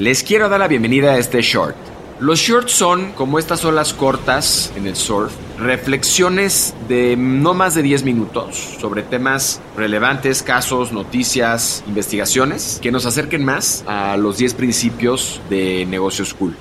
Les quiero dar la bienvenida a este short. Los shorts son como estas olas cortas en el surf, reflexiones de no más de 10 minutos sobre temas relevantes, casos, noticias, investigaciones que nos acerquen más a los 10 principios de negocios cool.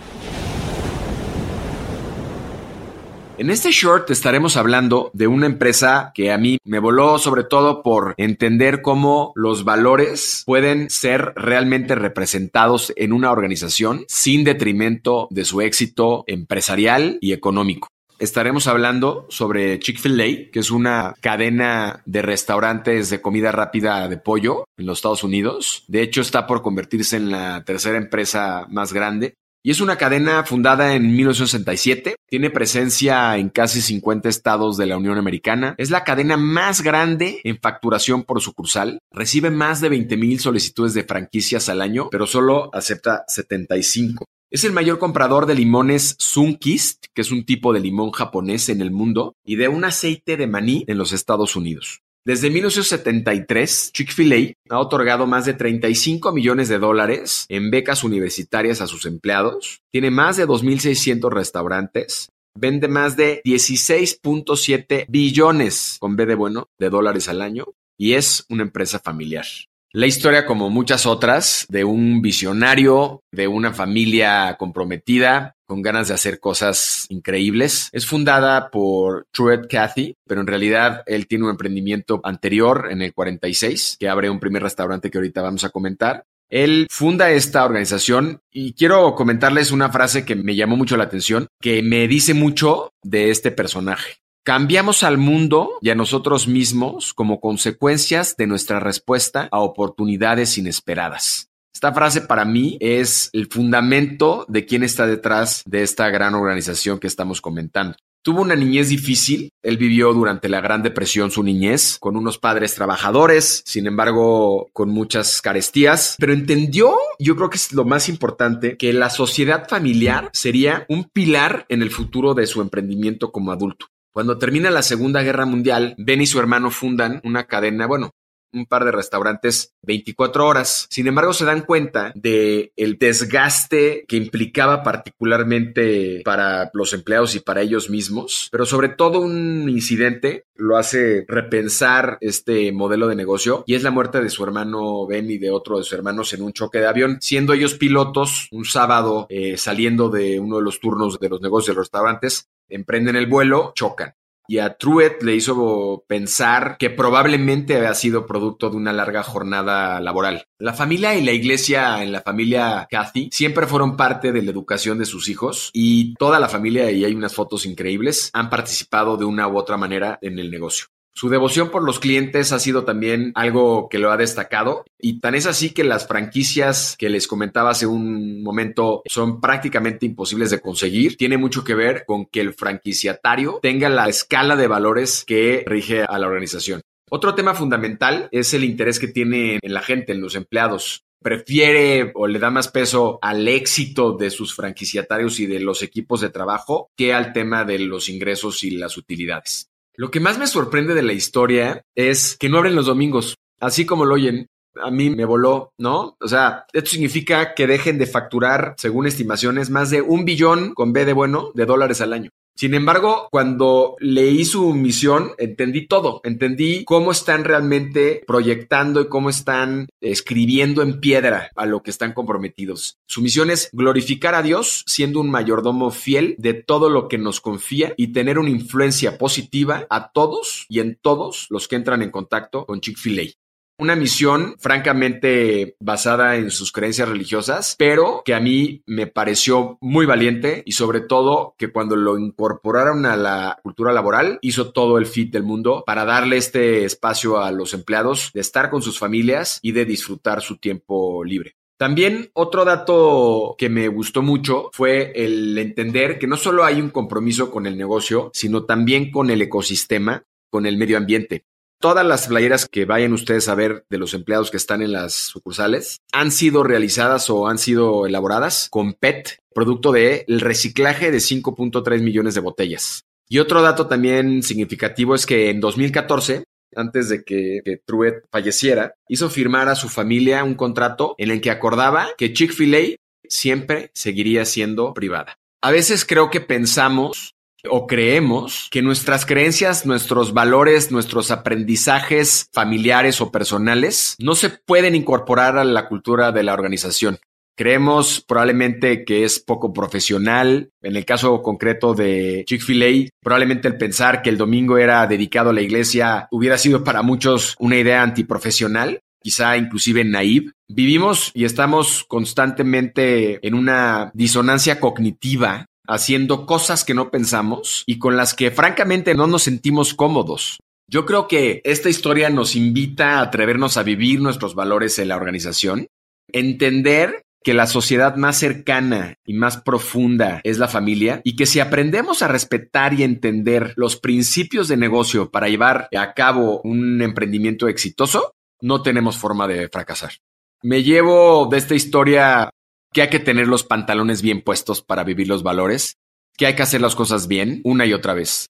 En este short estaremos hablando de una empresa que a mí me voló sobre todo por entender cómo los valores pueden ser realmente representados en una organización sin detrimento de su éxito empresarial y económico. Estaremos hablando sobre Chick-fil-A, que es una cadena de restaurantes de comida rápida de pollo en los Estados Unidos. De hecho, está por convertirse en la tercera empresa más grande y es una cadena fundada en 1967, tiene presencia en casi 50 estados de la Unión Americana, es la cadena más grande en facturación por sucursal, recibe más de 20 mil solicitudes de franquicias al año, pero solo acepta 75. Es el mayor comprador de limones Sunkist, que es un tipo de limón japonés en el mundo, y de un aceite de maní en los Estados Unidos. Desde 1973, Chick-fil-A ha otorgado más de 35 millones de dólares en becas universitarias a sus empleados, tiene más de 2.600 restaurantes, vende más de 16.7 billones, con B de bueno, de dólares al año y es una empresa familiar. La historia, como muchas otras, de un visionario, de una familia comprometida, con ganas de hacer cosas increíbles. Es fundada por Truett Cathy, pero en realidad él tiene un emprendimiento anterior en el 46, que abre un primer restaurante que ahorita vamos a comentar. Él funda esta organización y quiero comentarles una frase que me llamó mucho la atención, que me dice mucho de este personaje. Cambiamos al mundo y a nosotros mismos como consecuencias de nuestra respuesta a oportunidades inesperadas. Esta frase para mí es el fundamento de quién está detrás de esta gran organización que estamos comentando. Tuvo una niñez difícil, él vivió durante la Gran Depresión su niñez con unos padres trabajadores, sin embargo con muchas carestías, pero entendió, yo creo que es lo más importante, que la sociedad familiar sería un pilar en el futuro de su emprendimiento como adulto. Cuando termina la Segunda Guerra Mundial, Ben y su hermano fundan una cadena, bueno, un par de restaurantes 24 horas. Sin embargo, se dan cuenta de el desgaste que implicaba particularmente para los empleados y para ellos mismos, pero sobre todo un incidente lo hace repensar este modelo de negocio y es la muerte de su hermano Ben y de otro de sus hermanos en un choque de avión, siendo ellos pilotos un sábado eh, saliendo de uno de los turnos de los negocios de los restaurantes, emprenden el vuelo, chocan y a Truett le hizo pensar que probablemente había sido producto de una larga jornada laboral. La familia y la iglesia en la familia Cathy siempre fueron parte de la educación de sus hijos y toda la familia, y hay unas fotos increíbles, han participado de una u otra manera en el negocio. Su devoción por los clientes ha sido también algo que lo ha destacado y tan es así que las franquicias que les comentaba hace un momento son prácticamente imposibles de conseguir. Tiene mucho que ver con que el franquiciatario tenga la escala de valores que rige a la organización. Otro tema fundamental es el interés que tiene en la gente, en los empleados prefiere o le da más peso al éxito de sus franquiciatarios y de los equipos de trabajo que al tema de los ingresos y las utilidades. Lo que más me sorprende de la historia es que no abren los domingos, así como lo oyen. A mí me voló, ¿no? O sea, esto significa que dejen de facturar, según estimaciones, más de un billón con B de bueno de dólares al año. Sin embargo, cuando leí su misión, entendí todo. Entendí cómo están realmente proyectando y cómo están escribiendo en piedra a lo que están comprometidos. Su misión es glorificar a Dios siendo un mayordomo fiel de todo lo que nos confía y tener una influencia positiva a todos y en todos los que entran en contacto con Chick-fil-A. Una misión francamente basada en sus creencias religiosas, pero que a mí me pareció muy valiente y sobre todo que cuando lo incorporaron a la cultura laboral hizo todo el fit del mundo para darle este espacio a los empleados de estar con sus familias y de disfrutar su tiempo libre. También otro dato que me gustó mucho fue el entender que no solo hay un compromiso con el negocio, sino también con el ecosistema, con el medio ambiente. Todas las playeras que vayan ustedes a ver de los empleados que están en las sucursales han sido realizadas o han sido elaboradas con PET, producto del reciclaje de 5.3 millones de botellas. Y otro dato también significativo es que en 2014 antes de que, Truett falleciera, hizo firmar a su familia un contrato en el que acordaba que Chick-fil-A siempre seguiría siendo privada. A veces creo que pensamos o creemos que nuestras creencias, nuestros valores, nuestros aprendizajes familiares o personales no se pueden incorporar a la cultura de la organización. Creemos probablemente que es poco profesional. En el caso concreto de Chick-fil-A, probablemente el pensar que el domingo era dedicado a la iglesia hubiera sido para muchos una idea antiprofesional quizá inclusive naive. Vivimos y estamos constantemente en una disonancia cognitiva haciendo cosas que no pensamos y con las que francamente no nos sentimos cómodos. Yo creo que esta historia nos invita a atrevernos a vivir nuestros valores en la organización, entender que la sociedad más cercana y más profunda es la familia y que si aprendemos a respetar y entender los principios de negocio para llevar a cabo un emprendimiento exitoso, no tenemos forma de fracasar. Me llevo de esta historia que hay que tener los pantalones bien puestos para vivir los valores, que hay que hacer las cosas bien una y otra vez.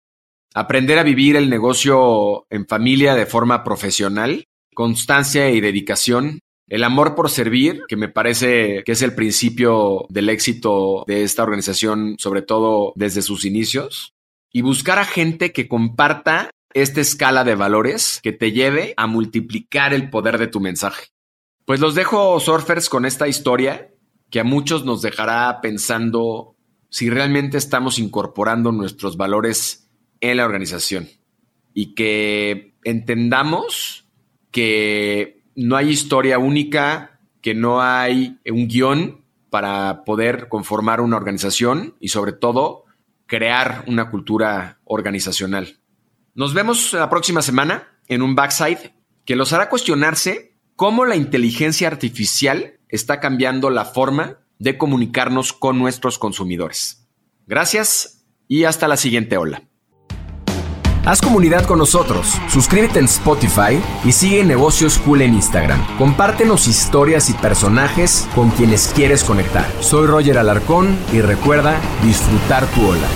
Aprender a vivir el negocio en familia de forma profesional, constancia y dedicación, el amor por servir, que me parece que es el principio del éxito de esta organización, sobre todo desde sus inicios, y buscar a gente que comparta esta escala de valores que te lleve a multiplicar el poder de tu mensaje. Pues los dejo, surfers, con esta historia que a muchos nos dejará pensando si realmente estamos incorporando nuestros valores en la organización y que entendamos que no hay historia única, que no hay un guion para poder conformar una organización y sobre todo crear una cultura organizacional. Nos vemos la próxima semana en un backside que los hará cuestionarse cómo la inteligencia artificial está cambiando la forma de comunicarnos con nuestros consumidores. Gracias y hasta la siguiente ola. Haz comunidad con nosotros, suscríbete en Spotify y sigue Negocios Cool en Instagram. Compártenos historias y personajes con quienes quieres conectar. Soy Roger Alarcón y recuerda disfrutar tu ola.